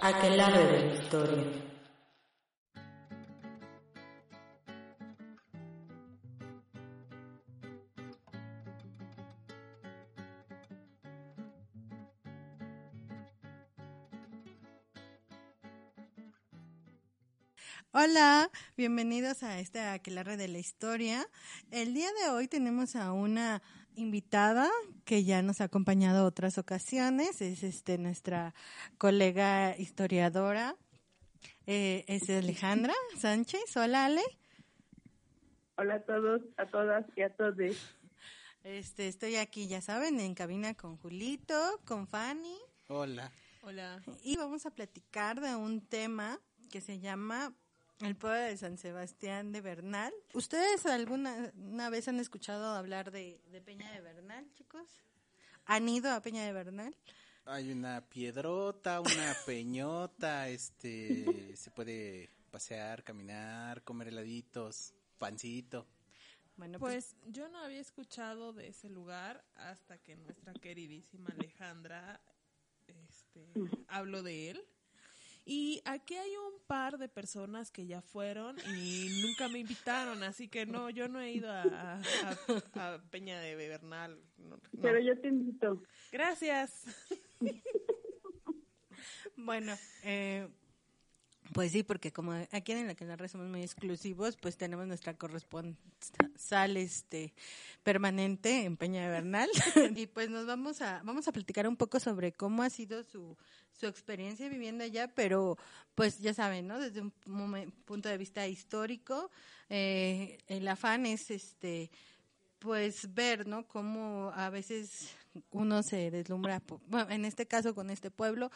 Aquelarre de la historia. Hola, bienvenidos a este Aquelarre de la Historia. El día de hoy tenemos a una invitada que ya nos ha acompañado otras ocasiones, es este nuestra colega historiadora, eh, es Alejandra Sánchez. Hola Ale. Hola a todos, a todas y a todos. Este, estoy aquí, ya saben, en cabina con Julito, con Fanny. Hola. Hola. Y vamos a platicar de un tema que se llama el pueblo de San Sebastián de Bernal. ¿Ustedes alguna una vez han escuchado hablar de, Peña de Bernal, chicos? ¿Han ido a Peña de Bernal? Hay una piedrota, una peñota, este, se puede pasear, caminar, comer heladitos, pancito. Bueno, pues, pues yo no había escuchado de ese lugar hasta que nuestra queridísima Alejandra este, habló de él. Y aquí hay un par de personas que ya fueron y nunca me invitaron, así que no, yo no he ido a, Peña de Bernal. Pero yo te invito. Gracias. bueno, eh, pues sí, porque como aquí en la que la somos muy exclusivos, pues tenemos nuestra corresponsal este permanente en Peña de Bernal y pues nos vamos a vamos a platicar un poco sobre cómo ha sido su su experiencia viviendo allá, pero pues ya saben, ¿no? Desde un punto de vista histórico, eh, el afán es este pues ver, ¿no? Cómo a veces uno se deslumbra, en este caso con este pueblo,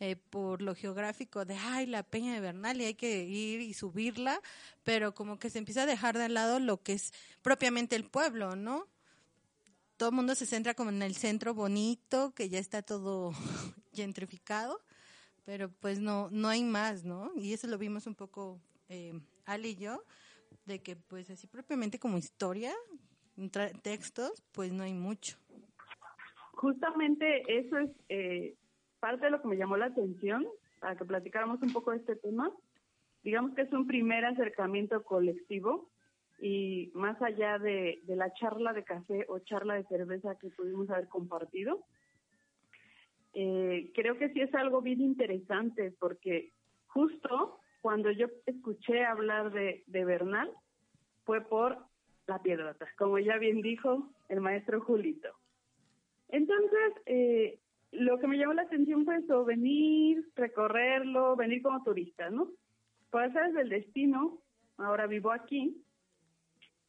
eh, por lo geográfico de, ay, la Peña de Bernal y hay que ir y subirla, pero como que se empieza a dejar de lado lo que es propiamente el pueblo, ¿no? Todo el mundo se centra como en el centro bonito, que ya está todo gentrificado, pero pues no, no hay más, ¿no? Y eso lo vimos un poco eh, Ali y yo, de que pues así propiamente como historia, textos, pues no hay mucho. Justamente eso es eh, parte de lo que me llamó la atención, para que platicáramos un poco de este tema. Digamos que es un primer acercamiento colectivo y más allá de, la charla de café o charla de cerveza que pudimos haber compartido, eh, creo que sí es algo bien interesante porque justo cuando yo escuché hablar de, de Bernal fue por la piedrota, como ya bien dijo el maestro Julito. Entonces, eh, lo que me llamó la atención fue eso, venir, recorrerlo, venir como turista, ¿no? Por eso desde el destino, ahora vivo aquí,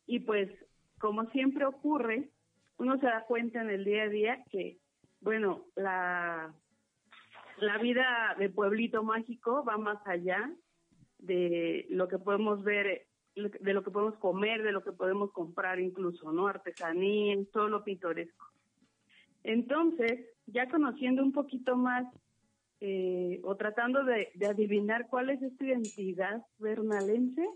y pues, como siempre ocurre, uno se da cuenta en el día a día que, bueno, la, la vida de pueblito mágico va más allá de lo que podemos ver de lo que podemos comer, de lo que podemos comprar incluso, ¿no? Artesanía, todo lo pintoresco. Entonces, ya conociendo un poquito más eh, o tratando de, adivinar cuál es esta identidad bernalense,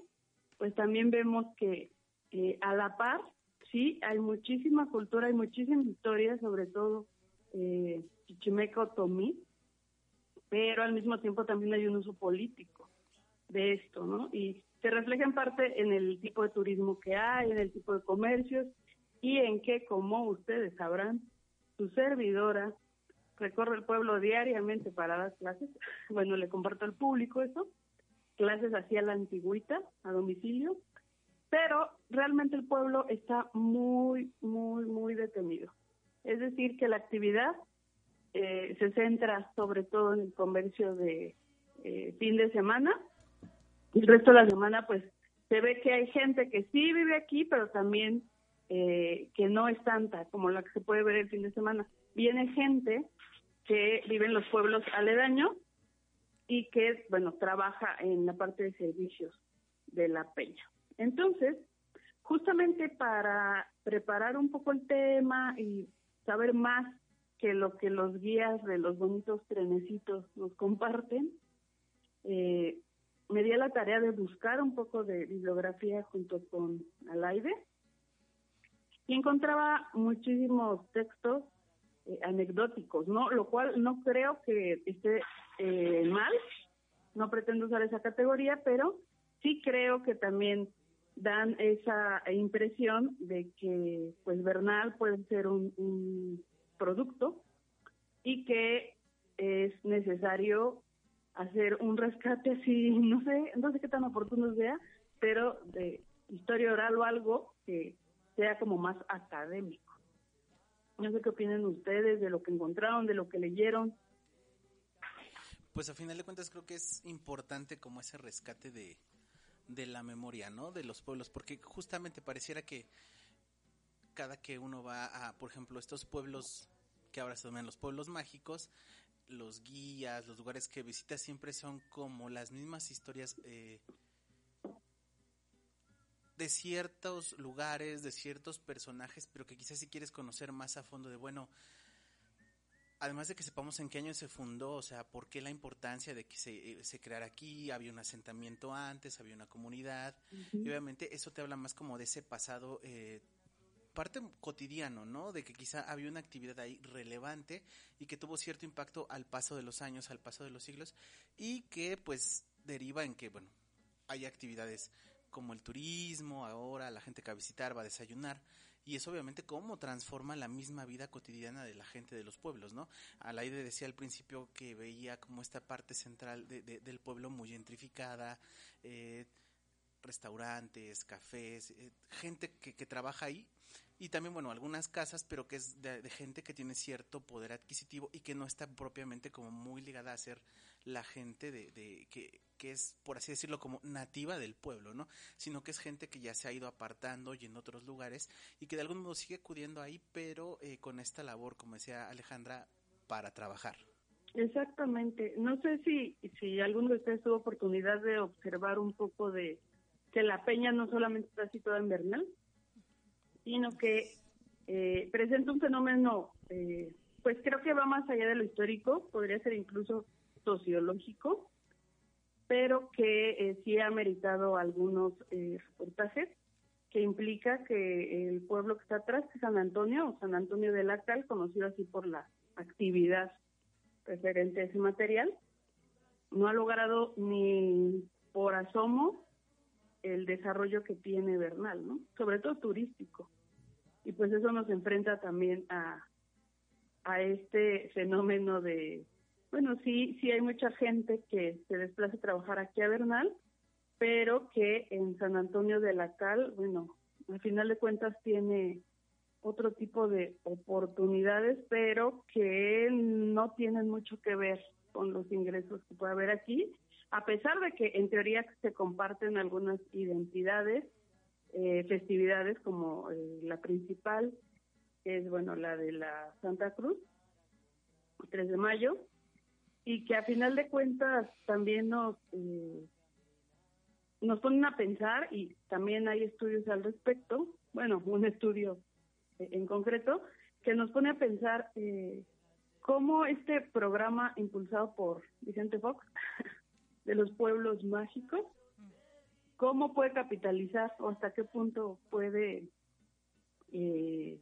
pues también vemos que eh, a la par, sí, hay muchísima cultura, hay muchísima historia, sobre todo eh, Chichimeca Tomí, pero al mismo tiempo también hay un uso político de esto, ¿no? Y se refleja en parte en el tipo de turismo que hay, en el tipo de comercios y en que, como ustedes sabrán, su servidora recorre el pueblo diariamente para dar clases. Bueno, le comparto al público eso, clases así a la antigüita, a domicilio, pero realmente el pueblo está muy, muy, muy detenido. Es decir, que la actividad eh, se centra sobre todo en el comercio de eh, fin de semana el resto de la semana, pues se ve que hay gente que sí vive aquí, pero también eh, que no es tanta como la que se puede ver el fin de semana. Viene gente que vive en los pueblos aledaños y que, bueno, trabaja en la parte de servicios de la peña. Entonces, justamente para preparar un poco el tema y saber más que lo que los guías de los bonitos trenecitos nos comparten, eh, me di a la tarea de buscar un poco de bibliografía junto con Alaide y encontraba muchísimos textos eh, anecdóticos, ¿no? Lo cual no creo que esté eh, mal, no pretendo usar esa categoría, pero sí creo que también dan esa impresión de que pues Bernal puede ser un, un producto y que es necesario hacer un rescate así, no sé, no sé qué tan oportuno sea, pero de historia oral o algo que sea como más académico. No sé qué opinan ustedes de lo que encontraron, de lo que leyeron. Pues a final de cuentas creo que es importante como ese rescate de, de la memoria, ¿no? De los pueblos, porque justamente pareciera que cada que uno va a, por ejemplo, estos pueblos que ahora se llaman los pueblos mágicos, los guías, los lugares que visitas siempre son como las mismas historias eh, de ciertos lugares, de ciertos personajes, pero que quizás si quieres conocer más a fondo de, bueno, además de que sepamos en qué año se fundó, o sea, por qué la importancia de que se, eh, se creara aquí, había un asentamiento antes, había una comunidad, y obviamente eso te habla más como de ese pasado eh, parte cotidiano, ¿no? De que quizá había una actividad ahí relevante y que tuvo cierto impacto al paso de los años, al paso de los siglos y que pues deriva en que, bueno, hay actividades como el turismo, ahora la gente que va a visitar va a desayunar y eso obviamente cómo transforma la misma vida cotidiana de la gente de los pueblos, ¿no? Alaide decía al principio que veía como esta parte central de, de, del pueblo muy gentrificada, eh, restaurantes, cafés, eh, gente que, que, trabaja ahí y también, bueno, algunas casas, pero que es de, de, gente que tiene cierto poder adquisitivo y que no está propiamente como muy ligada a ser la gente de, que, que es, por así decirlo, como nativa del pueblo, ¿no? Sino que es gente que ya se ha ido apartando y en otros lugares y que de algún modo sigue acudiendo ahí, pero eh, con esta labor, como decía Alejandra, para trabajar. Exactamente. No sé si, si alguno de ustedes tuvo oportunidad de observar un poco de que la peña no solamente está situada en Bernal, sino que eh, presenta un fenómeno, eh, pues creo que va más allá de lo histórico, podría ser incluso sociológico, pero que eh, sí ha meritado algunos eh, reportajes que implica que el pueblo que está atrás, que San Antonio, o San Antonio de la Cal, conocido así por la actividad referente a ese material, no ha logrado ni por asomo el desarrollo que tiene Bernal, ¿no? Sobre todo turístico. Y pues eso nos enfrenta también a, a este fenómeno de, bueno, sí, sí hay mucha gente que se desplaza a trabajar aquí a Bernal, pero que en San Antonio de la Cal, bueno, al final de cuentas tiene otro tipo de oportunidades, pero que no tienen mucho que ver con los ingresos que puede haber aquí, a pesar de que en teoría se comparten algunas identidades, eh, festividades como eh, la principal, que es bueno la de la Santa Cruz, 3 de mayo, y que a final de cuentas también nos eh, nos ponen a pensar y también hay estudios al respecto, bueno, un estudio en concreto que nos pone a pensar eh, cómo este programa impulsado por Vicente Fox de los pueblos mágicos, cómo puede capitalizar o hasta qué punto puede eh,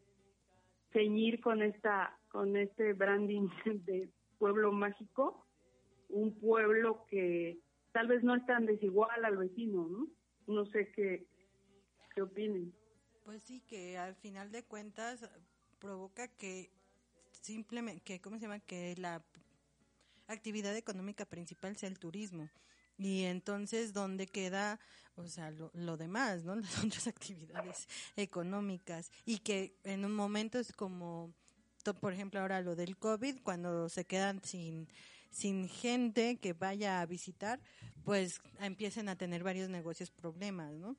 ceñir con esta con este branding de pueblo mágico, un pueblo que tal vez no es tan desigual al vecino, ¿no? No sé qué, qué opinen. Pues sí, que al final de cuentas provoca que simplemente, que, ¿cómo se llama? Que la actividad económica principal sea el turismo. Y entonces, ¿dónde queda, o sea, lo, lo, demás, ¿no? Las otras actividades económicas. Y que en un momento es como, por ejemplo, ahora lo del COVID, cuando se quedan sin, sin gente que vaya a visitar, pues empiecen a tener varios negocios problemas, ¿no?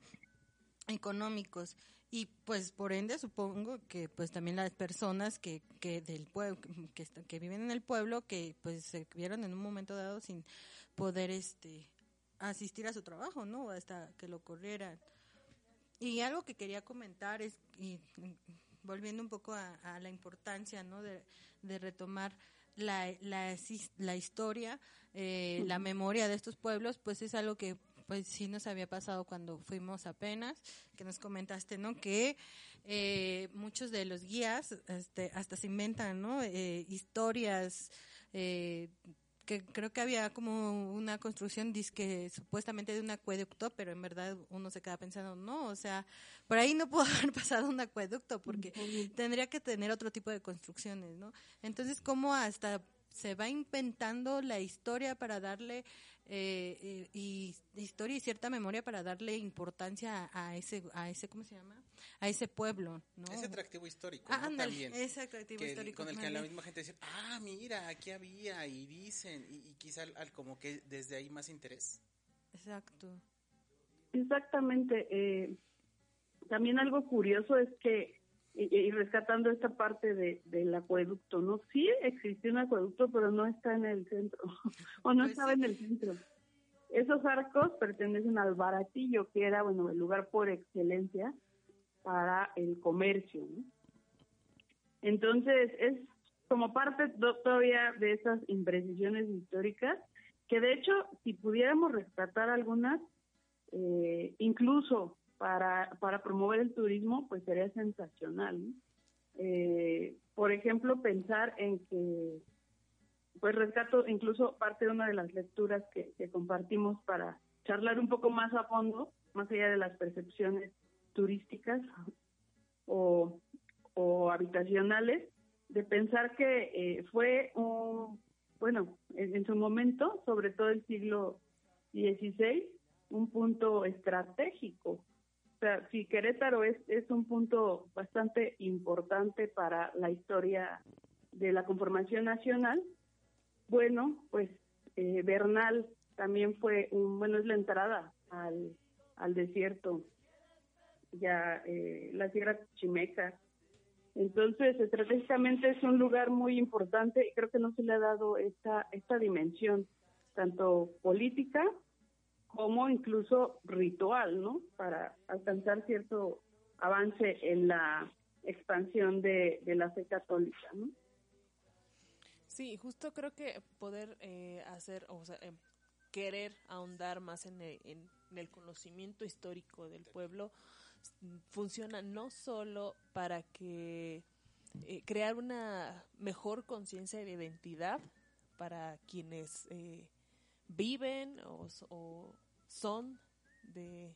económicos. Y pues por ende supongo que pues también las personas que, que del pueblo que, que viven en el pueblo que pues se vieron en un momento dado sin poder este asistir a su trabajo no hasta que lo corrieran. Y algo que quería comentar es y volviendo un poco a, a la importancia no de, de retomar la, la, la historia eh, la memoria de estos pueblos pues es algo que pues sí nos había pasado cuando fuimos apenas, que nos comentaste, ¿no? Que eh, muchos de los guías este, hasta se inventan, ¿no? Eh, historias eh, porque creo que había como una construcción disque supuestamente de un acueducto, pero en verdad uno se queda pensando, no, o sea, por ahí no pudo haber pasado un acueducto porque tendría que tener otro tipo de construcciones, ¿no? Entonces, ¿cómo hasta se va inventando la historia para darle eh, eh, y historia y cierta memoria para darle importancia a, ese a ese cómo se llama a ese pueblo no ese atractivo histórico ah, ¿no? también. ese atractivo histórico con el que la misma gente dice ah mira aquí había y dicen y, quizá al, como que desde ahí más interés. Exacto. Exactamente eh, también algo curioso es que y, rescatando esta parte de, del acueducto, ¿no? Sí existe un acueducto, pero no está en el centro, o no pues estaba en el centro. Esos arcos pertenecen al baratillo, que era, bueno, el lugar por excelencia para el comercio, ¿no? Entonces, es como parte todavía de esas imprecisiones históricas, que de hecho, si pudiéramos rescatar algunas, eh, incluso para, para promover el turismo, pues sería sensacional. Eh, por ejemplo, pensar en que, pues rescato incluso parte de una de las lecturas que, compartimos para charlar un poco más a fondo, más allá de las percepciones turísticas o, habitacionales, de pensar que eh, fue un, bueno, en, en, su momento, sobre todo el siglo XVI, un punto estratégico o sea, sí, Querétaro es, es un punto bastante importante para la historia de la conformación nacional. Bueno, pues eh, Bernal también fue un, bueno, es la entrada al, al desierto, ya eh, la Sierra Chimeca. Entonces, estratégicamente es un lugar muy importante y creo que no se le ha dado esta, esta dimensión, tanto política como incluso ritual, ¿no? Para alcanzar cierto avance en la expansión de, la fe católica. Sí, justo creo que poder eh, hacer, o sea, em, querer ahondar más en el, en el conocimiento histórico del pueblo funciona no solo para que eh, crear una mejor conciencia de identidad para quienes eh, viven o, son de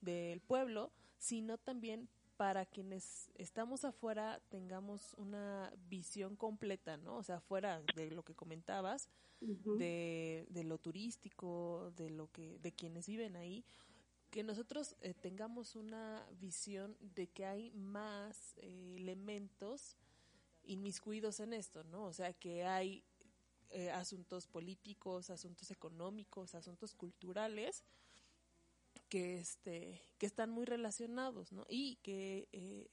del pueblo, sino también para quienes estamos afuera tengamos una visión completa, ¿no? O sea, fuera de lo que comentabas, de, de, lo turístico, de lo que, de quienes viven ahí, que nosotros eh, tengamos una visión de que hay más eh, elementos inmiscuidos en esto, ¿no? O sea, que hay eh, asuntos políticos, asuntos económicos, asuntos culturales que este que están muy relacionados, ¿no? Y que eh,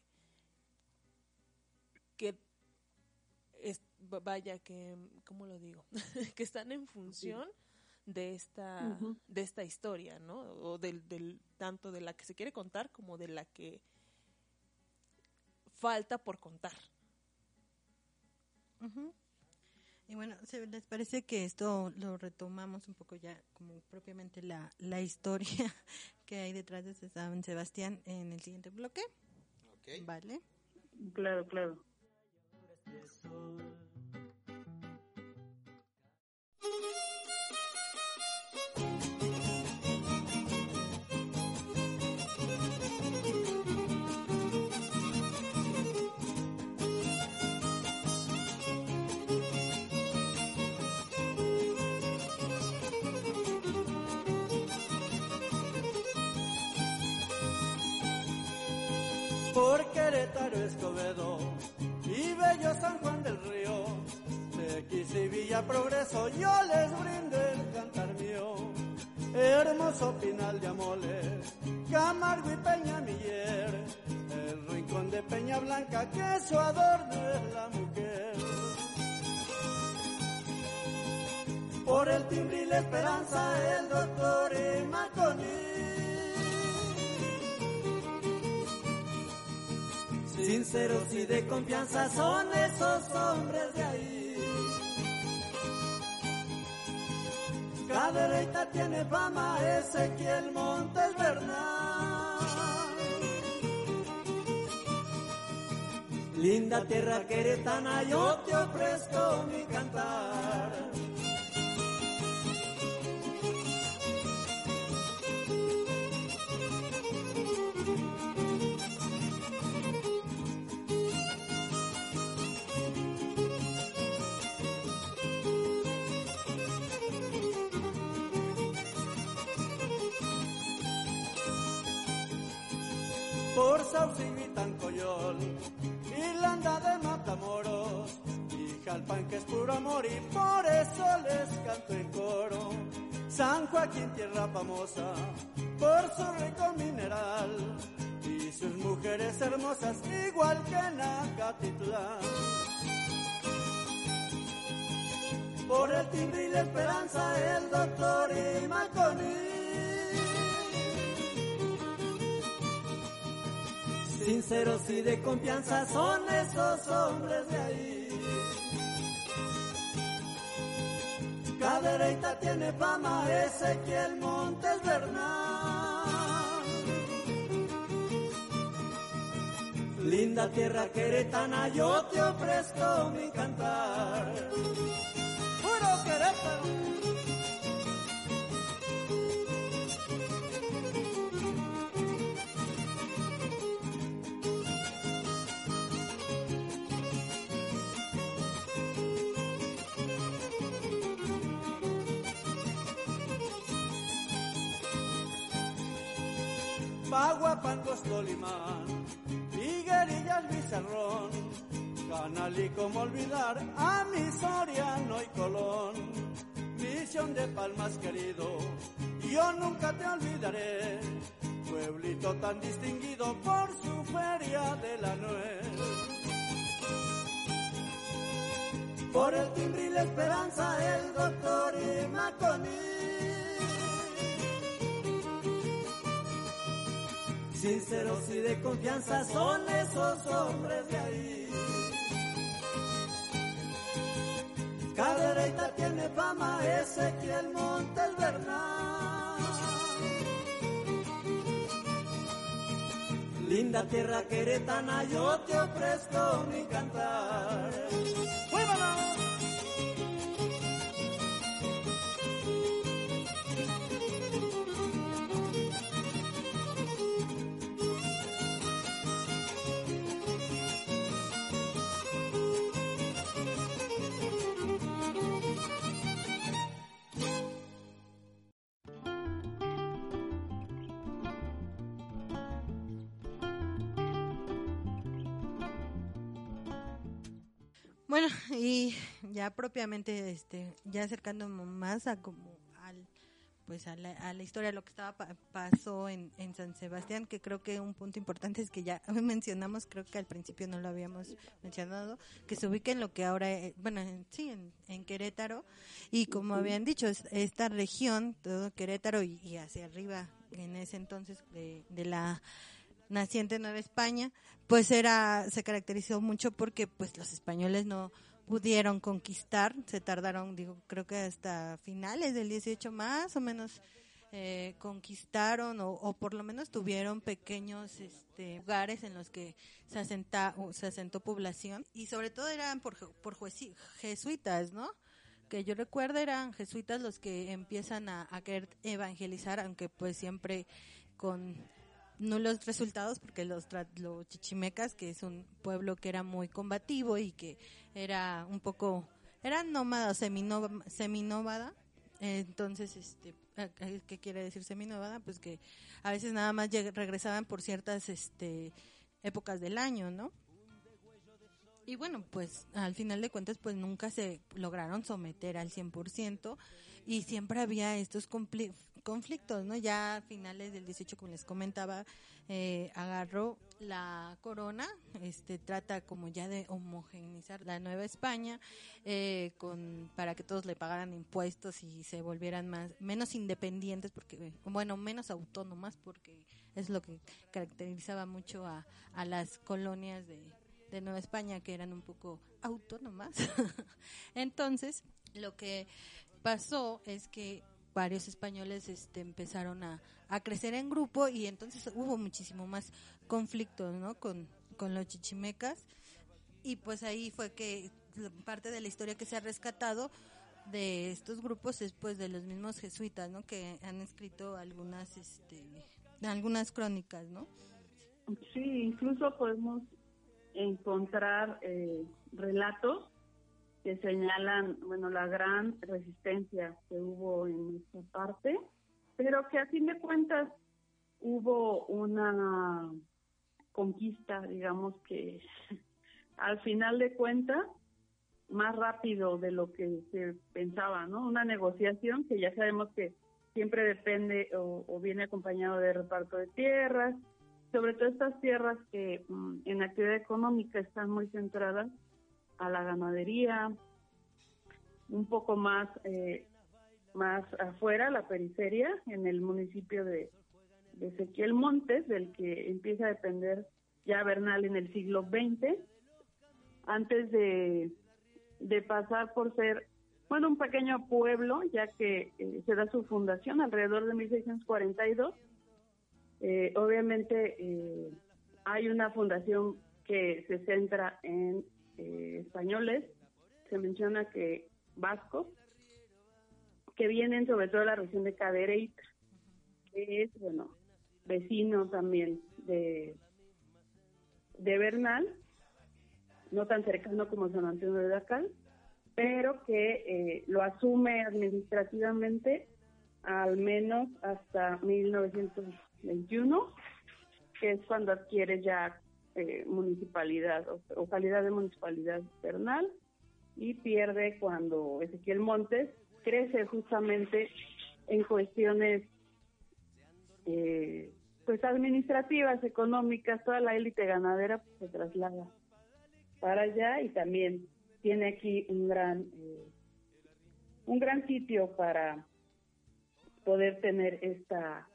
que vaya que cómo lo digo que están en función de esta de esta historia no o del, del tanto de la que se quiere contar como de la que falta por contar y bueno, ¿les parece que esto lo retomamos un poco ya como propiamente la, la historia que hay detrás de San Sebastián en el siguiente bloque? Vale. Claro, claro. Escobedo y Bello San Juan del Río. X y Villa Progreso, yo Sinceros y de confianza son esos hombres de ahí. Cadereyta tiene fama, Ezequiel Montes Bernal. Linda tierra queretana, yo te ofrezco por Sauciguitancoyol, Irlanda de Matamoros, y Jalpan que es puro amor y por eso les canto en coro. San Joaquín, tierra famosa, por su rico mineral, y sus mujeres hermosas, igual que Nacatitlán. Por el timbre y la esperanza, el doctor y Maconi. Sinceros y de confianza son esos hombres de ahí. Cadereyta tiene fama, Ezequiel Montes Bernal. Linda tierra queretana, yo te ofrezco mi cantar. Puro Querétaro. Paguapangos, Tolimán, Higuerillas, Bizarrón, Canal y como olvidar a mi Soriano y Colón, Misión de Palmas querido, yo nunca te olvidaré, pueblito tan distinguido por su feria de la nuez. Por el timbre y la esperanza, el doctor y Sinceros y de confianza son esos hombres de ahí. Cadereyta tiene fama, Ezequiel Montes Bernal. Linda tierra queretana, yo te ofrezco mi cantar. Bueno, y ya propiamente, este, ya acercándonos más a como al, pues a la, a la historia de lo que estaba pa- pasó en, en San Sebastián, que creo que un punto importante es que ya mencionamos, creo que al principio no lo habíamos mencionado, que se ubica en lo que ahora, eh, bueno, en- sí, en, en Querétaro, y como habían dicho, es- esta región, todo Querétaro y, y hacia arriba, en ese entonces, de, de la naciente Nueva España, pues era, se caracterizó mucho porque pues los españoles no pudieron conquistar, se tardaron, digo, creo que hasta finales del 18 más o menos eh, conquistaron o, o por lo menos tuvieron pequeños este, lugares en los que se, asenta, o se asentó población y sobre todo eran por, por jesuitas, ¿no? Que yo recuerdo eran jesuitas los que empiezan a, a querer evangelizar, aunque pues siempre con nulos resultados porque los, los chichimecas, que es un pueblo que era muy combativo y que era un poco, era nómada, seminómada, seminómada entonces, este, ¿qué- ¿qué quiere decir seminómada? Pues que a veces nada más regresaban por ciertas, este, épocas del año, ¿no? Y bueno, pues al final de cuentas, pues nunca se lograron someter al 100% y siempre había estos conflictos, ¿no? Ya a finales del 18, como les comentaba, eh, agarró la corona, este trata como ya de homogeneizar la Nueva España, eh, con para que todos le pagaran impuestos y se volvieran más menos independientes, porque bueno menos autónomas, porque es lo que caracterizaba mucho a, a las colonias de, de Nueva España que eran un poco autónomas. Entonces, lo que pasó es que varios españoles este, empezaron a, a crecer en grupo y entonces hubo muchísimo más conflictos, ¿no? Con, con los chichimecas y pues ahí fue que parte de la historia que se ha rescatado de estos grupos es pues de los mismos jesuitas, ¿no? Que han escrito algunas, este, algunas crónicas, ¿no? Sí, incluso podemos encontrar eh, relatos que señalan, bueno, la gran resistencia que hubo en esta parte, pero que a fin de cuentas hubo una conquista, digamos que al final de cuentas, más rápido de lo que se pensaba, ¿no? Una negociación que ya sabemos que siempre depende o viene acompañado de reparto de tierras, sobre todo estas tierras que mm, en actividad económica están muy centradas a la ganadería, un poco más eh, más afuera, la periferia, en el municipio de, Ezequiel Montes, del que empieza a depender ya Bernal en el siglo XX, antes de, de pasar por ser, bueno, un pequeño pueblo, ya que eh, se da su fundación alrededor de 1642. Eh, obviamente eh, hay una fundación que se centra en eh, españoles, se menciona que vascos, que vienen sobre todo de la región de Cadereyta, que es, bueno, vecino también de, de Bernal, no tan cercano como San Antonio de Dacal, pero que eh, lo asume administrativamente al menos hasta 1921, que es cuando adquiere ya eh, municipalidad o, calidad de municipalidad Bernal y pierde cuando Ezequiel Montes crece justamente en cuestiones eh, pues administrativas, económicas, toda la élite ganadera pues, se traslada para allá y también tiene aquí un gran eh, un gran sitio para poder tener esta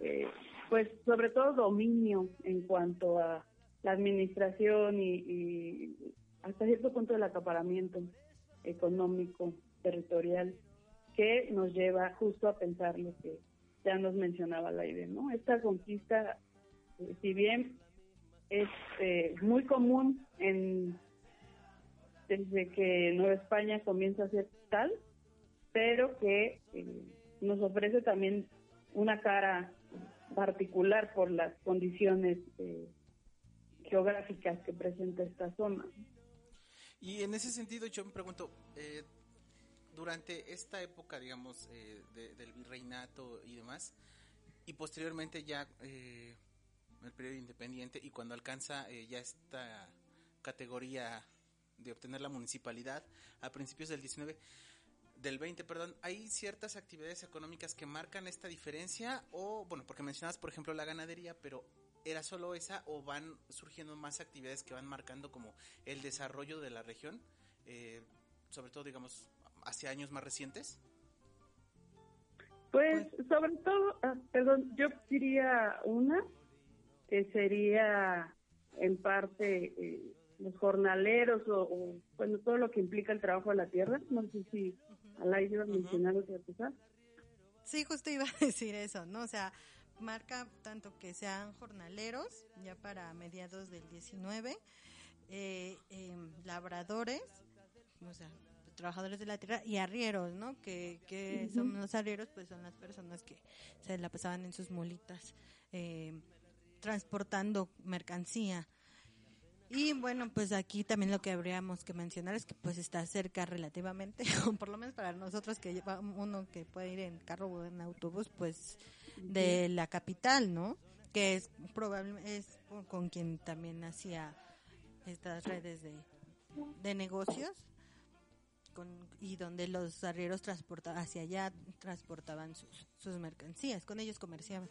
eh, pues sobre todo dominio en cuanto a la administración y, y hasta cierto punto el acaparamiento económico territorial que nos lleva justo a pensar lo que ya nos mencionaba la idea, ¿no? Esta conquista, eh, si bien es eh, muy común en desde que Nueva España comienza a ser tal, pero que eh, nos ofrece también una cara particular por las condiciones eh, geográficas que presenta esta zona. Y en ese sentido yo me pregunto, eh, durante esta época, digamos, eh, de- del virreinato y demás, y posteriormente ya eh, el periodo independiente y cuando alcanza eh, ya esta categoría de obtener la municipalidad a principios del 19 del 20, perdón, ¿hay ciertas actividades económicas que marcan esta diferencia? O, bueno, porque mencionabas, por ejemplo, la ganadería, pero ¿era solo esa o van surgiendo más actividades que van marcando como el desarrollo de la región? Eh, sobre todo, digamos, hacia años más recientes. Pues sobre todo, ah, perdón, yo diría una que sería en parte eh, los jornaleros o, o, bueno todo lo que implica el trabajo de la tierra. No sé si Alay iba a mencionar otra cosa. Sí, justo iba a decir eso, ¿no? O sea, marca tanto que sean jornaleros, ya para mediados del 19, eh, em, labradores, o sea, trabajadores de la tierra y arrieros, ¿no? Que, que son los arrieros, pues son las personas que se la pasaban en sus mulitas eh, transportando mercancía. Y bueno, pues aquí también lo que habríamos que mencionar es que pues está cerca relativamente, o por lo menos para nosotros que lleva uno que puede ir en carro o en autobús, pues de la capital, ¿no? Que es probablemente es con- quien también hacía estas redes de, de negocios con, y donde los arrieros transportaban hacia allá transportaban sus, sus mercancías, con ellos comerciaban.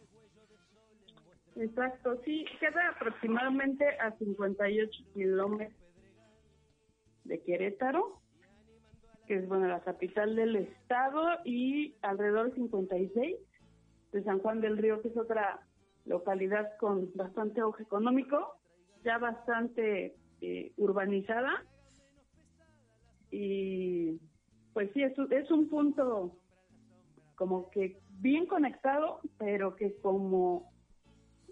Exacto, sí, queda aproximadamente a 58 kilómetros de Querétaro, que es bueno la capital del estado, y alrededor de 56 de San Juan del Río, que es otra localidad con bastante auge económico, ya bastante eh, urbanizada. Y pues sí, es, es un punto como que bien conectado, pero que como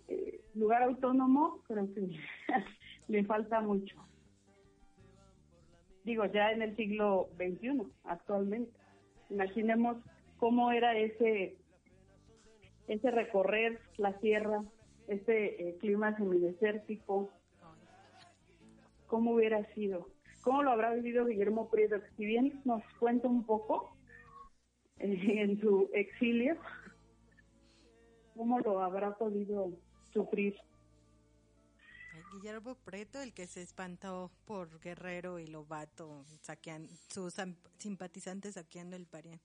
eh, lugar autónomo creo que le falta mucho. Digo, ya en el siglo XXI, actualmente. Imaginemos cómo era ese ese recorrer la sierra, ese eh, clima semidesértico, cómo hubiera sido, cómo lo habrá vivido Guillermo Prieto, si bien nos cuenta un poco eh, en su exilio, cómo lo habrá podido sufrir. Guillermo Preto, el que se espantó por Guerrero y Lobato, saquean, sus simpatizantes saqueando el Parián.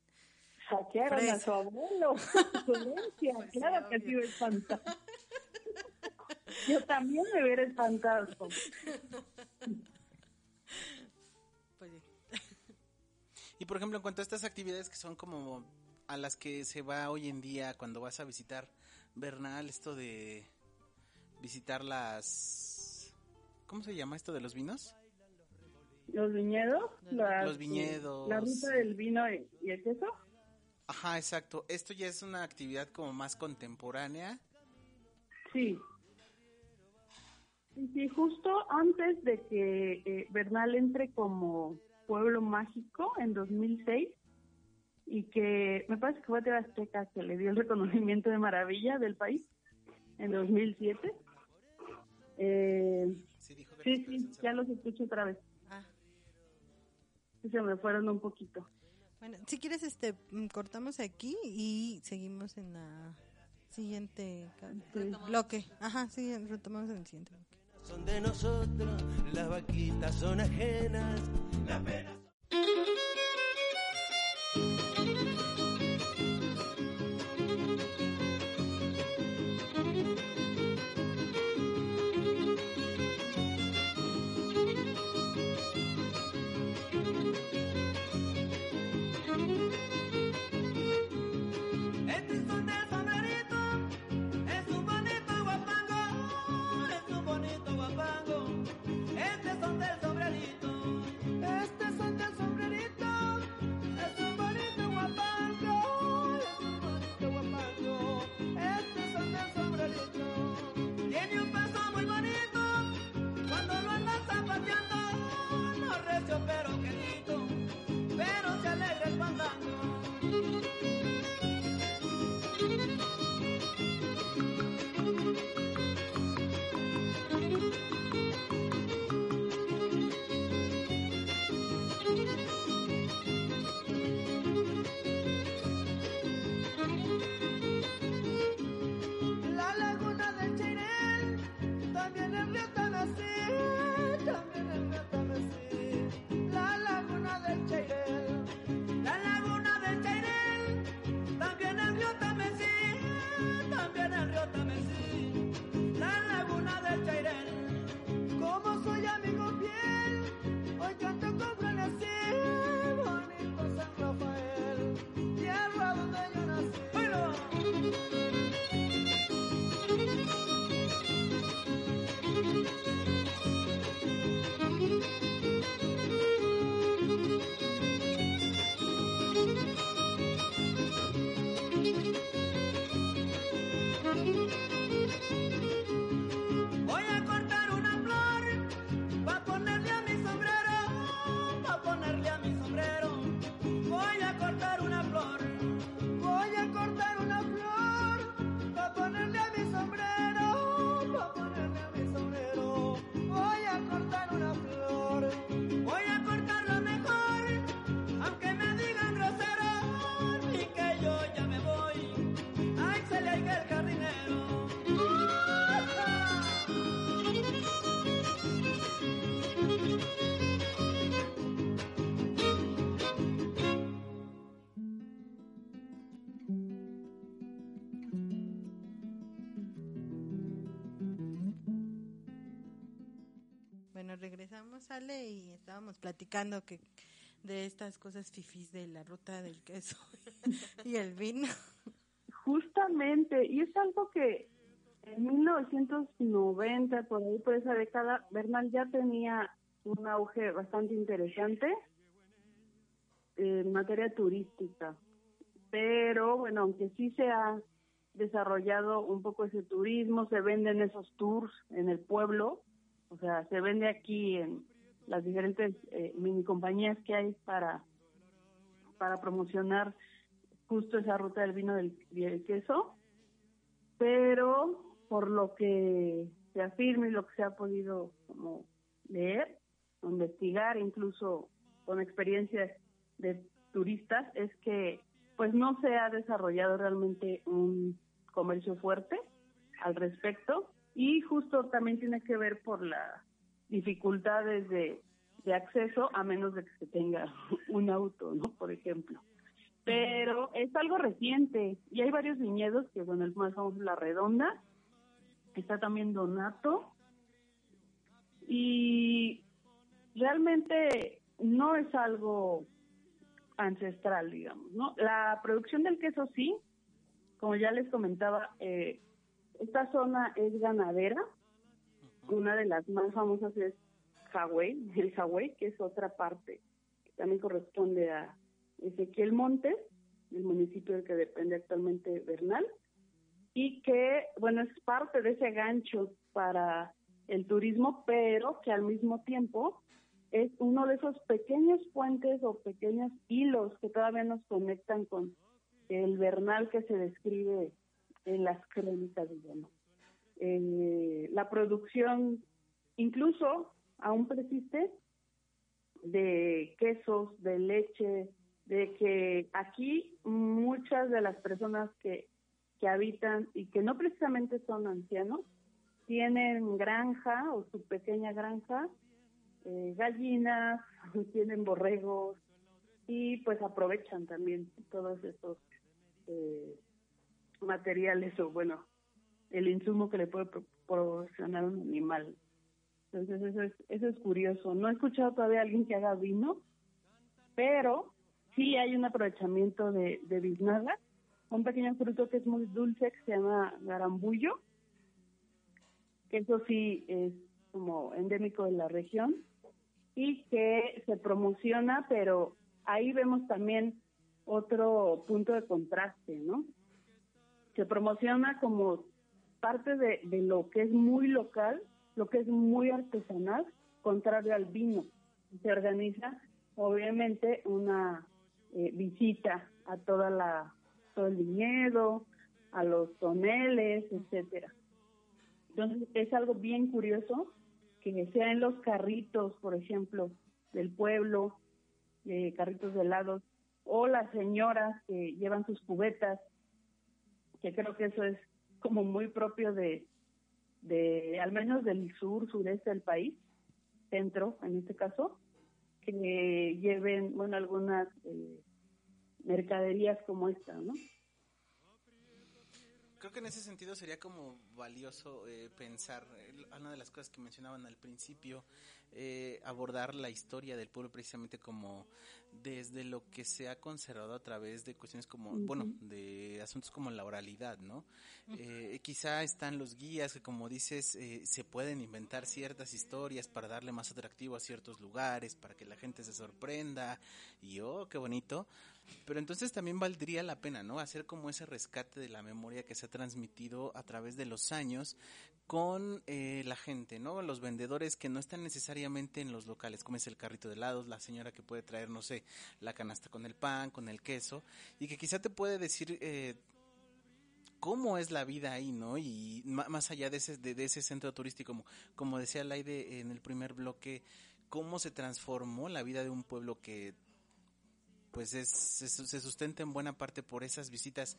Saquearon a su abuelo. Pues claro sí, que sí espantado. Yo también me hubiera espantado. Pues sí. Y por ejemplo, en cuanto a estas actividades que son como a las que se va hoy en día cuando vas a visitar Bernal, esto de visitar las... ¿Cómo se llama esto de los vinos? Los viñedos. las- Los viñedos. La ruta del vino y, el queso. Ajá, exacto. Esto ya es una actividad como más contemporánea. Sí. Sí, sí, justo antes de que eh, Bernal entre como pueblo mágico en 2006 y que me parece que fue TV Azteca que le dio el reconocimiento de maravilla del país en 2007. Eh, Sí, dijo sí, ya los escucho otra vez. Ah, Sí, se me fueron un poquito. bueno, si quieres, este, mm, cortamos aquí y seguimos en la siguiente Sí. bloque. Ajá, sí, retomamos en el siguiente bloque. son de nosotros, las vaquitas son ajenas, la pena. Ale, y estábamos platicando que de estas cosas fifís de la ruta del queso y el vino. Justamente, y es algo que en 1990, por ahí, por esa década, Bernal ya tenía un auge bastante interesante en materia turística. Pero bueno, aunque sí se ha desarrollado un poco ese turismo, se venden esos tours en el pueblo, o sea, se vende aquí en las diferentes eh, mini compañías que hay para, para promocionar justo esa ruta del vino del, y el queso, pero por lo que se afirma y lo que se ha podido como leer, investigar, incluso con experiencias de turistas, es que pues no se ha desarrollado realmente un comercio fuerte al respecto y justo también tiene que ver por las dificultades de, acceso a menos de que se tenga un auto, ¿no? Por ejemplo. Pero es algo reciente y hay varios viñedos que, bueno, el más famoso La Redonda, está también Donato y realmente no es algo ancestral, digamos, ¿no? La producción del queso sí, como ya les comentaba, eh, esta zona es ganadera, una de las más famosas es Hawái, el Hawái, que es otra parte que también corresponde a Ezequiel Montes, el municipio del que depende actualmente Bernal, y que, bueno, es parte de ese gancho para el turismo, pero que al mismo tiempo es uno de esos pequeños puentes o pequeños hilos que todavía nos conectan con el Bernal que se describe en las crónicas, digamos. Eh, la producción incluso aún persiste de quesos, de leche, de que aquí muchas de las personas que, que habitan y que no precisamente son ancianos, tienen granja o su pequeña granja, eh, gallinas, tienen borregos y pues aprovechan también todos esos eh, materiales o bueno, el insumo que le puede proporcionar un animal. Entonces eso es, eso es curioso. No he escuchado todavía a alguien que haga vino, pero sí hay un aprovechamiento de, de biznaga, un pequeño fruto que es muy dulce que se llama garambullo, que eso sí es como endémico de la región y que se promociona, pero ahí vemos también otro punto de contraste, ¿no? Se promociona como parte de, lo que es muy local, lo que es muy artesanal, contrario al vino. Se organiza, obviamente, una eh, visita a toda la todo el viñedo, a los toneles, etcétera. Entonces es algo bien curioso que sea en los carritos, por ejemplo, del pueblo, eh, carritos de helados, o las señoras que llevan sus cubetas, que creo que eso es como muy propio de, de al menos del sur, sureste del país, centro en este caso, que lleven, bueno, algunas eh, mercaderías como esta, ¿no? Creo que en ese sentido sería como valioso eh, pensar, eh, una de las cosas que mencionaban al principio, eh, abordar la historia del pueblo precisamente como desde lo que se ha conservado a través de cuestiones como, bueno, de asuntos como la oralidad, ¿no? Eh, quizá están los guías que, como dices, eh, se pueden inventar ciertas historias para darle más atractivo a ciertos lugares, para que la gente se sorprenda, y oh, qué bonito. Pero entonces también valdría la pena, ¿no? Hacer como ese rescate de la memoria que se ha transmitido a través de los años con eh, la gente, ¿no? Los vendedores que no están necesariamente en los locales, como es el carrito de helados, la señora que puede traer, no sé, la canasta con el pan, con el queso, y que quizá te puede decir eh, cómo es la vida ahí, ¿no? Y más allá de ese, de, ese centro turístico, como, como decía Laide en el primer bloque, cómo se transformó la vida de un pueblo que pues es, se sustenta en buena parte por esas visitas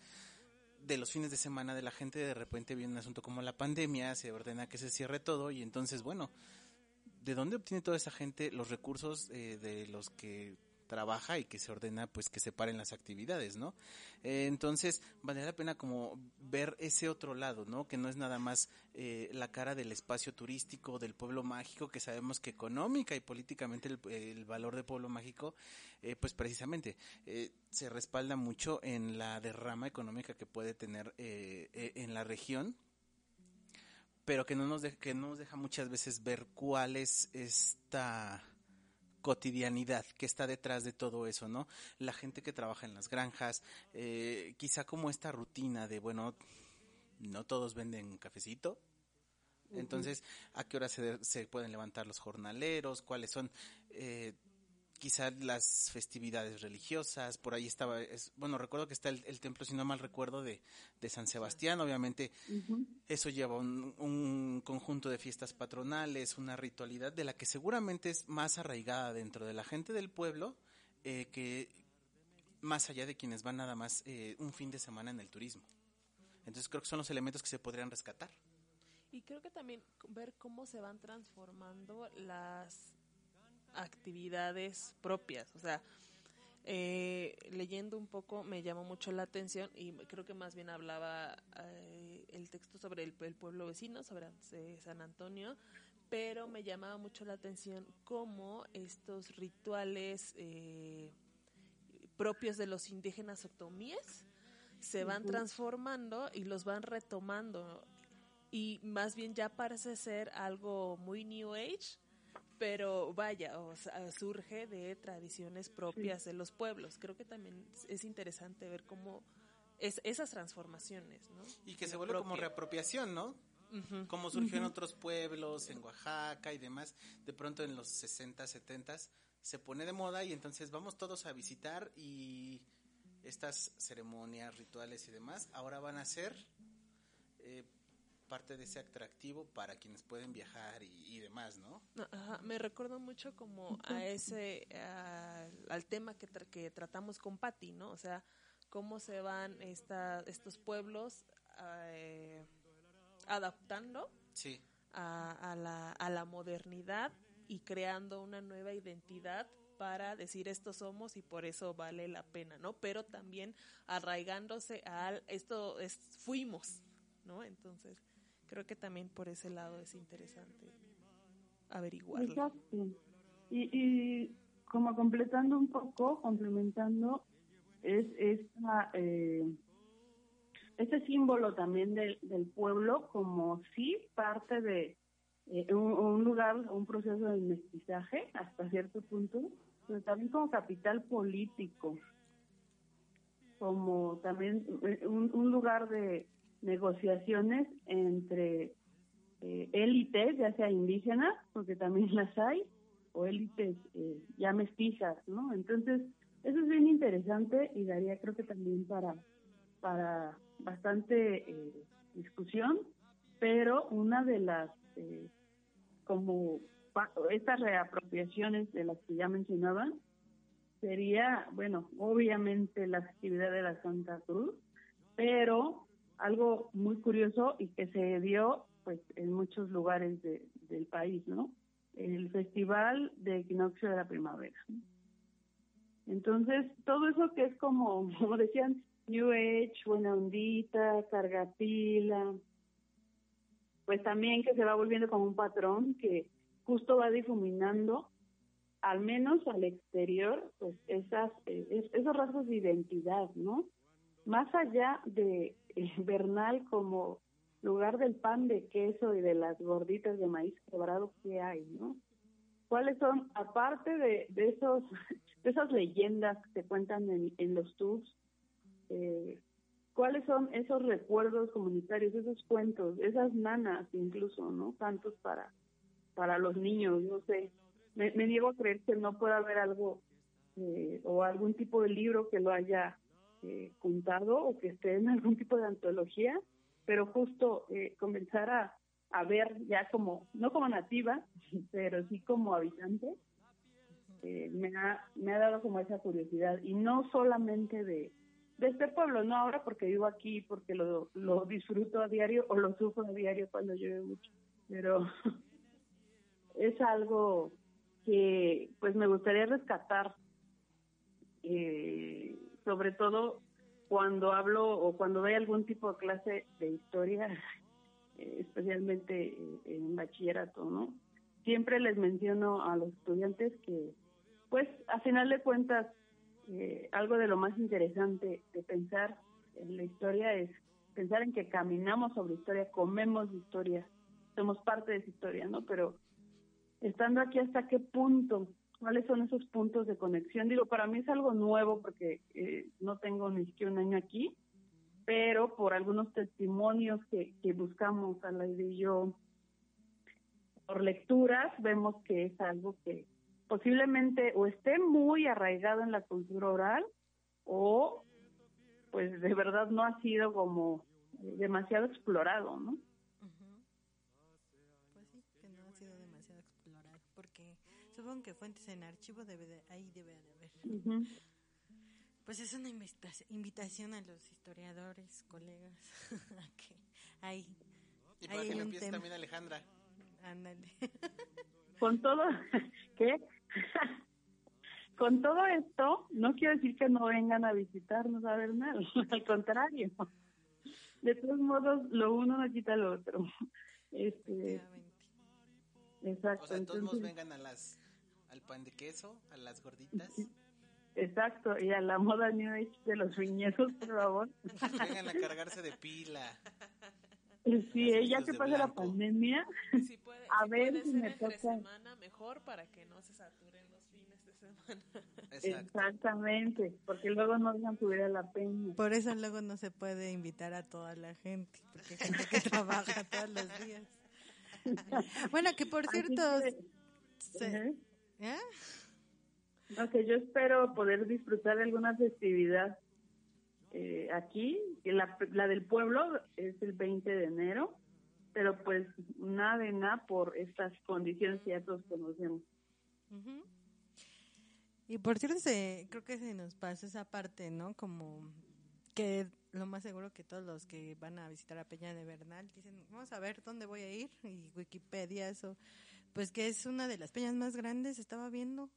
de los fines de semana de la gente, de repente viene un asunto como la pandemia, se ordena que se cierre todo y entonces, bueno, ¿de dónde obtiene toda esa gente los recursos eh, de los que trabaja y que se ordena pues que se paren las actividades, ¿no? Eh, entonces, vale la pena como ver ese otro lado, ¿no? Que no es nada más eh, la cara del espacio turístico, del pueblo mágico, que sabemos que económica y políticamente el, valor del pueblo mágico, eh, pues precisamente se respalda mucho en la derrama económica que puede tener en la región, pero que no nos que no nos deja muchas veces ver cuál es esta cotidianidad que está detrás de todo eso, ¿no? La gente que trabaja en las granjas, eh, quizá como esta rutina de, bueno, no todos venden cafecito, entonces, ¿a qué hora se, se, pueden levantar los jornaleros? ¿Cuáles son? Eh, quizá las festividades religiosas, por ahí estaba, es, bueno, recuerdo que está el, templo, si no mal recuerdo, de, de San Sebastián, obviamente eso lleva un, un, conjunto de fiestas patronales, una ritualidad de la que seguramente es más arraigada dentro de la gente del pueblo eh, que más allá de quienes van nada más eh, un fin de semana en el turismo. Entonces creo que son los elementos que se podrían rescatar. Y creo que también ver cómo se van transformando las actividades propias. O sea, eh, leyendo un poco me llamó mucho la atención y creo que más bien hablaba eh, el texto sobre el, el pueblo vecino, sobre eh, San Antonio, pero me llamaba mucho la atención cómo estos rituales eh, propios de los indígenas otomíes se van transformando y los van retomando y más bien ya parece ser algo muy new age pero vaya, o sea, surge de tradiciones propias de los pueblos. Creo que también es interesante ver cómo es esas transformaciones, ¿no? Y que se vuelve como reapropiación, ¿no? Como surgió en otros pueblos, en Oaxaca y demás, de pronto en los 60, 70 se pone de moda y entonces vamos todos a visitar y estas ceremonias, rituales y demás ahora van a ser eh, parte de ese atractivo para quienes pueden viajar y, y demás, ¿no? Ajá, me recuerdo mucho como a ese, a- al tema que, tra- que tratamos con Patti, ¿no? O sea, cómo se van esta, estos pueblos eh, adaptando Sí. a, a la, a la modernidad y creando una nueva identidad para decir esto somos y por eso vale la pena, ¿no? Pero también arraigándose al esto es fuimos, ¿no? Entonces, creo que también por ese lado es interesante averiguarlo. Y, y como completando un poco, complementando, es esta, eh, este símbolo también del, del pueblo como sí parte de eh, un, un lugar, un proceso de mestizaje hasta cierto punto, pero también como capital político, como también eh, un, un lugar de negociaciones entre eh, élites, ya sea indígenas, porque también las hay, o élites eh, ya mestizas, ¿no? Entonces, eso es bien interesante y daría creo que también para, para bastante eh, discusión, pero una de las, eh, como estas reapropiaciones de las que ya mencionaban, sería, bueno, obviamente la actividad de la Santa Cruz, pero algo muy curioso y que se dio pues en muchos lugares de- del país, ¿no? El Festival de Equinoccio de la Primavera. Entonces, todo eso que es como, como decían, New Age, Buena Ondita, Cargapila, pues también que se va volviendo como un patrón que justo va difuminando, al menos al exterior, pues esas, eh, es- esos rasgos de identidad, ¿no? Más allá de Bernal como lugar del pan de queso y de las gorditas de maíz quebrado que hay, ¿no? ¿Cuáles son, aparte de, de esos de esas leyendas que se cuentan en, en los tours, eh, cuáles son esos recuerdos comunitarios, esos cuentos, esas nanas incluso, ¿no? Tantos para para los niños, no sé. Me, me niego a creer que no pueda haber algo eh, o algún tipo de libro que lo haya eh, juntado o que esté en algún tipo de antología, pero justo eh, comenzar a, a ver ya como, no como nativa, pero sí como habitante, eh, me, ha, me ha dado como esa curiosidad. Y no solamente de, de este pueblo, no ahora porque vivo aquí, porque lo, lo disfruto a diario o lo sufro a diario cuando llueve mucho, pero es algo que pues me gustaría rescatar, eh, sobre todo cuando hablo o cuando doy algún tipo de clase de historia, eh, especialmente eh, en bachillerato, ¿no? Siempre les menciono a los estudiantes que, pues, a final de cuentas, eh, algo de lo más interesante de pensar en la historia es pensar en que caminamos sobre historia, comemos historia, somos parte de esa historia, ¿no? Pero estando aquí, ¿hasta qué punto? ¿Cuáles son esos puntos de conexión? Digo, para mí es algo nuevo porque eh, no tengo ni siquiera un año aquí, pero por algunos testimonios que, que buscamos, a la y yo, por lecturas, vemos que es algo que posiblemente o esté muy arraigado en la cultura oral o pues de verdad no ha sido como demasiado explorado, ¿no? Ujú. Pues sí, que no ha sido demasiado explorado, porque supongo que fuentes en archivo debe de, ahí debe de haber. Pues es una invita- invitación a los historiadores, colegas, a que ahí Y para Ahí que lo un empiece tema. también Alejandra. Ándale. Con todo, ¿qué? Con todo esto, no quiero decir que no vengan a visitarnos a Bernal, al contrario. De todos modos, lo uno no quita lo otro. Este, Efectivamente. exacto. O sea, todos modos entonces- vengan a las, al pan de queso, a las gorditas. Exacto, y a la moda New Age de los viñedos, por favor. Vengan a cargarse de pila. Sí, ya que pasa la pandemia, Si puede, A si ver puede si ser me entre toca. semana, mejor para que no se saturen los fines de semana. Exacto. exactamente, porque luego no dejan subir a la peña. Por eso luego no se puede invitar a toda la gente, porque hay gente que trabaja todos los días. Bueno, que por cierto, que, se- ujú. ¿Eh? No, que yo espero poder disfrutar de alguna festividad eh, aquí, la, la del pueblo es el 20 de enero, pero pues nada de nada por estas condiciones que ya todos conocemos. Ujú. Y por cierto, se, creo que se nos pasa esa parte, ¿no? Como que lo más seguro que todos los que van a visitar a Peña de Bernal dicen, vamos a ver dónde voy a ir, y Wikipedia, eso, pues que es una de las peñas más grandes, estaba viendo,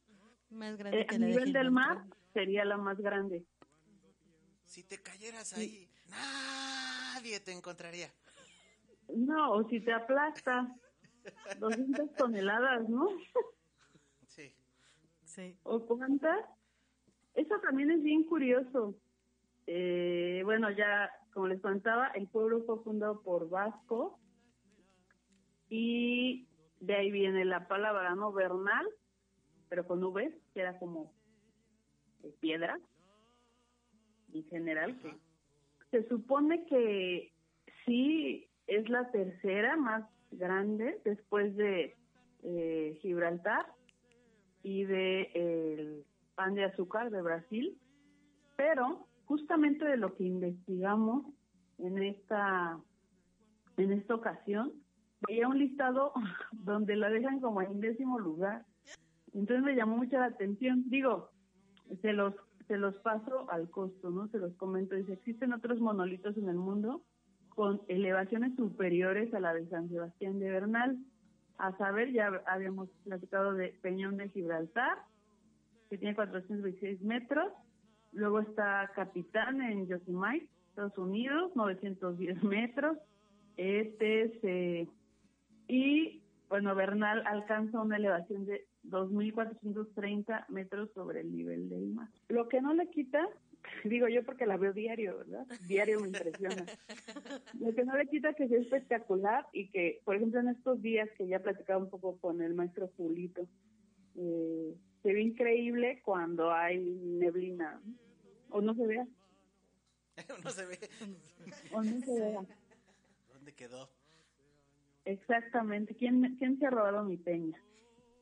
más grande Eh, que a la de nivel del mar sería la más grande. Si te cayeras ahí, nadie te encontraría. No, o si te aplasta 200 toneladas, ¿no? Sí. Sí. ¿O cuántas? Eso también es bien curioso. Eh, bueno, ya, como les contaba, el pueblo fue fundado por Vasco y de ahí viene la palabra, ¿no? Bernal, pero con V, que era como eh, piedra, en general, que se supone que sí es la tercera más grande después de eh, Gibraltar y de el pan de azúcar de Brasil, pero justamente de lo que investigamos en esta en esta ocasión veía un listado donde la dejan como en décimo lugar. Entonces me llamó mucho la atención. Digo, se los se los paso al costo, ¿no? Se los comento. Dice, existen otros monolitos en el mundo con elevaciones superiores a la de San Sebastián de Bernal. A saber, ya habíamos platicado de Peñón de Gibraltar, que tiene 426 metros. Luego está Capitán en Yosemite, Estados Unidos, 910 metros. Este es, eh, y bueno, Bernal alcanza una elevación de 2.430 metros sobre el nivel del mar. Lo que no le quita, digo yo porque la veo diario, ¿verdad? Diario me impresiona. Lo que no le quita que sea espectacular y que, por ejemplo, en estos días que ya platicaba un poco con el maestro Julito, eh, se ve increíble cuando hay neblina, o no se vea, no se ve. o no se vea. ¿Dónde quedó? Exactamente. ¿Quién, ¿Quién se ha robado mi peña?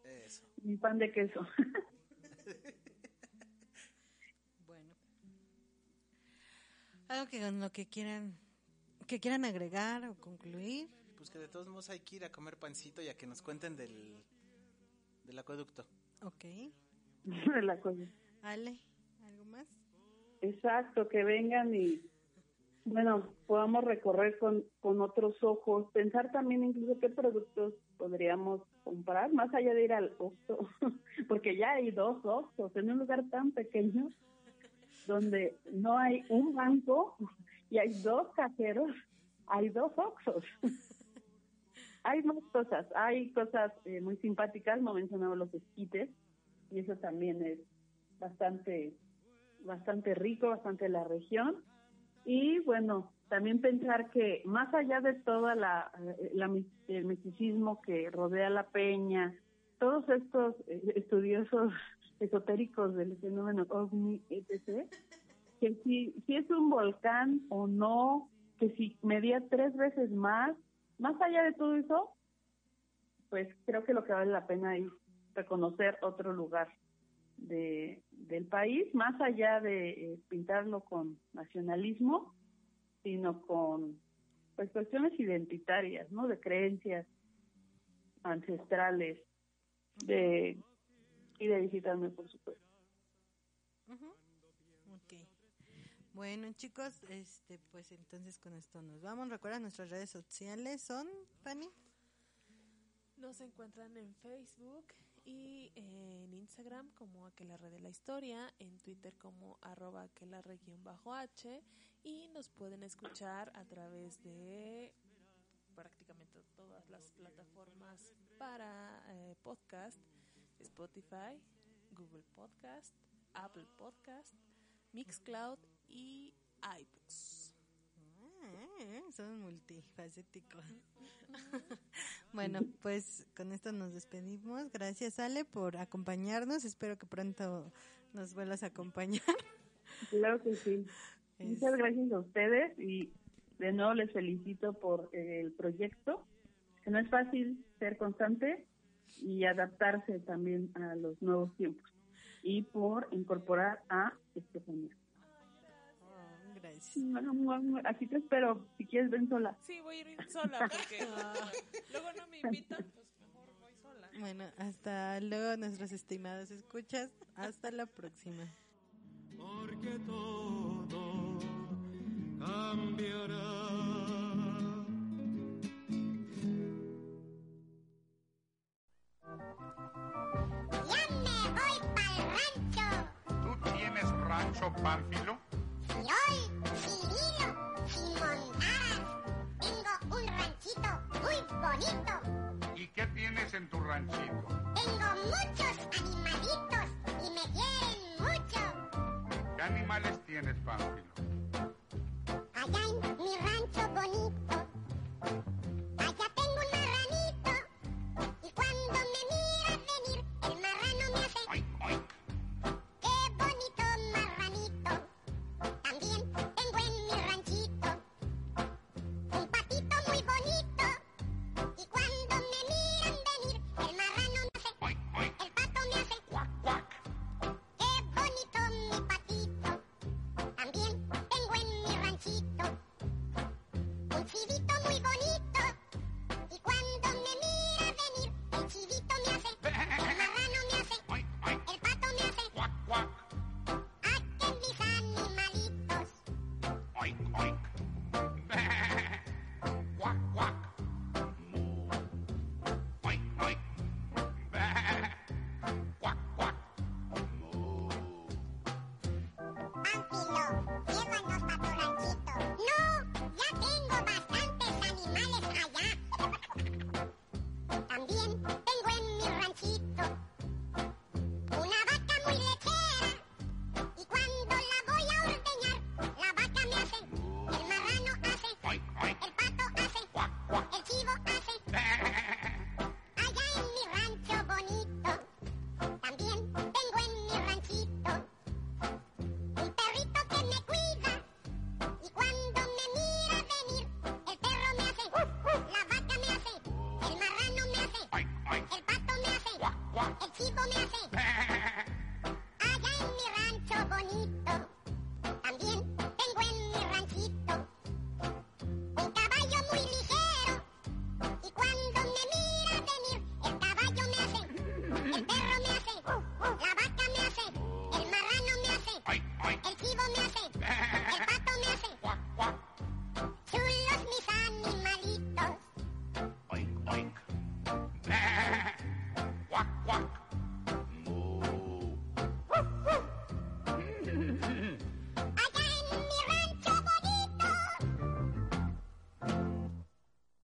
Eso. Mi pan de queso. Bueno. Algo que con lo que quieran que quieran agregar o concluir. Pues que de todos modos hay que ir a comer pancito y a que nos cuenten del, del acueducto. Ok. la cosa. Ale, ¿algo más? Exacto, que vengan y, bueno, podamos recorrer con, con otros ojos, pensar también incluso qué productos podríamos comprar, más allá de ir al Oxxo, porque ya hay dos Oxxos en un lugar tan pequeño donde no hay un banco y hay dos cajeros, hay dos Oxxos. hay más cosas, hay cosas eh, muy simpáticas, no mencionaba los esquites, y eso también es bastante bastante rico, bastante la región. Y bueno, también pensar que más allá de toda la, la el misticismo que rodea la peña, todos estos eh, estudiosos esotéricos del fenómeno ovni, etc., que si, si es un volcán o no, que si medía tres veces más, más allá de todo eso, pues creo que lo que vale la pena es reconocer otro lugar de, del país, más allá de eh, pintarlo con nacionalismo, sino con pues cuestiones identitarias, ¿no? De creencias ancestrales, de y de visitarme, por supuesto. Ujú. Ok. Bueno, chicos, este, pues entonces con esto nos vamos. Recuerda, nuestras redes sociales son, Fanny. Nos encuentran en Facebook y en Instagram como Aquelarre de la Historia, en Twitter como arroba aquelarre-h y nos pueden escuchar a través de prácticamente todas las plataformas para eh, podcast, Spotify, Google Podcast, Apple Podcast, Mixcloud y iBooks. Ah, son multifacéticos. bueno, pues con esto nos despedimos. Gracias, Ale, por acompañarnos. Espero que pronto nos vuelvas a acompañar. Claro que sí. Es- Muchas gracias a ustedes y de nuevo les felicito por eh, el proyecto, que no es fácil ser constante y adaptarse también a los nuevos tiempos y por incorporar a Estefanía. Aquí te espero, si quieres ven sola. Sí, voy a ir sola porque luego no me invitan, pues mejor voy sola. Bueno, hasta luego, nuestros estimados escuchas. Hasta la próxima. porque todo cambiará. Ya me voy pa'l rancho. ¿Tú tienes rancho, Pánfilo? Tienes en tu ranchito? Tengo muchos animalitos y me quieren mucho. ¿Qué animales tienes, Pánfilo?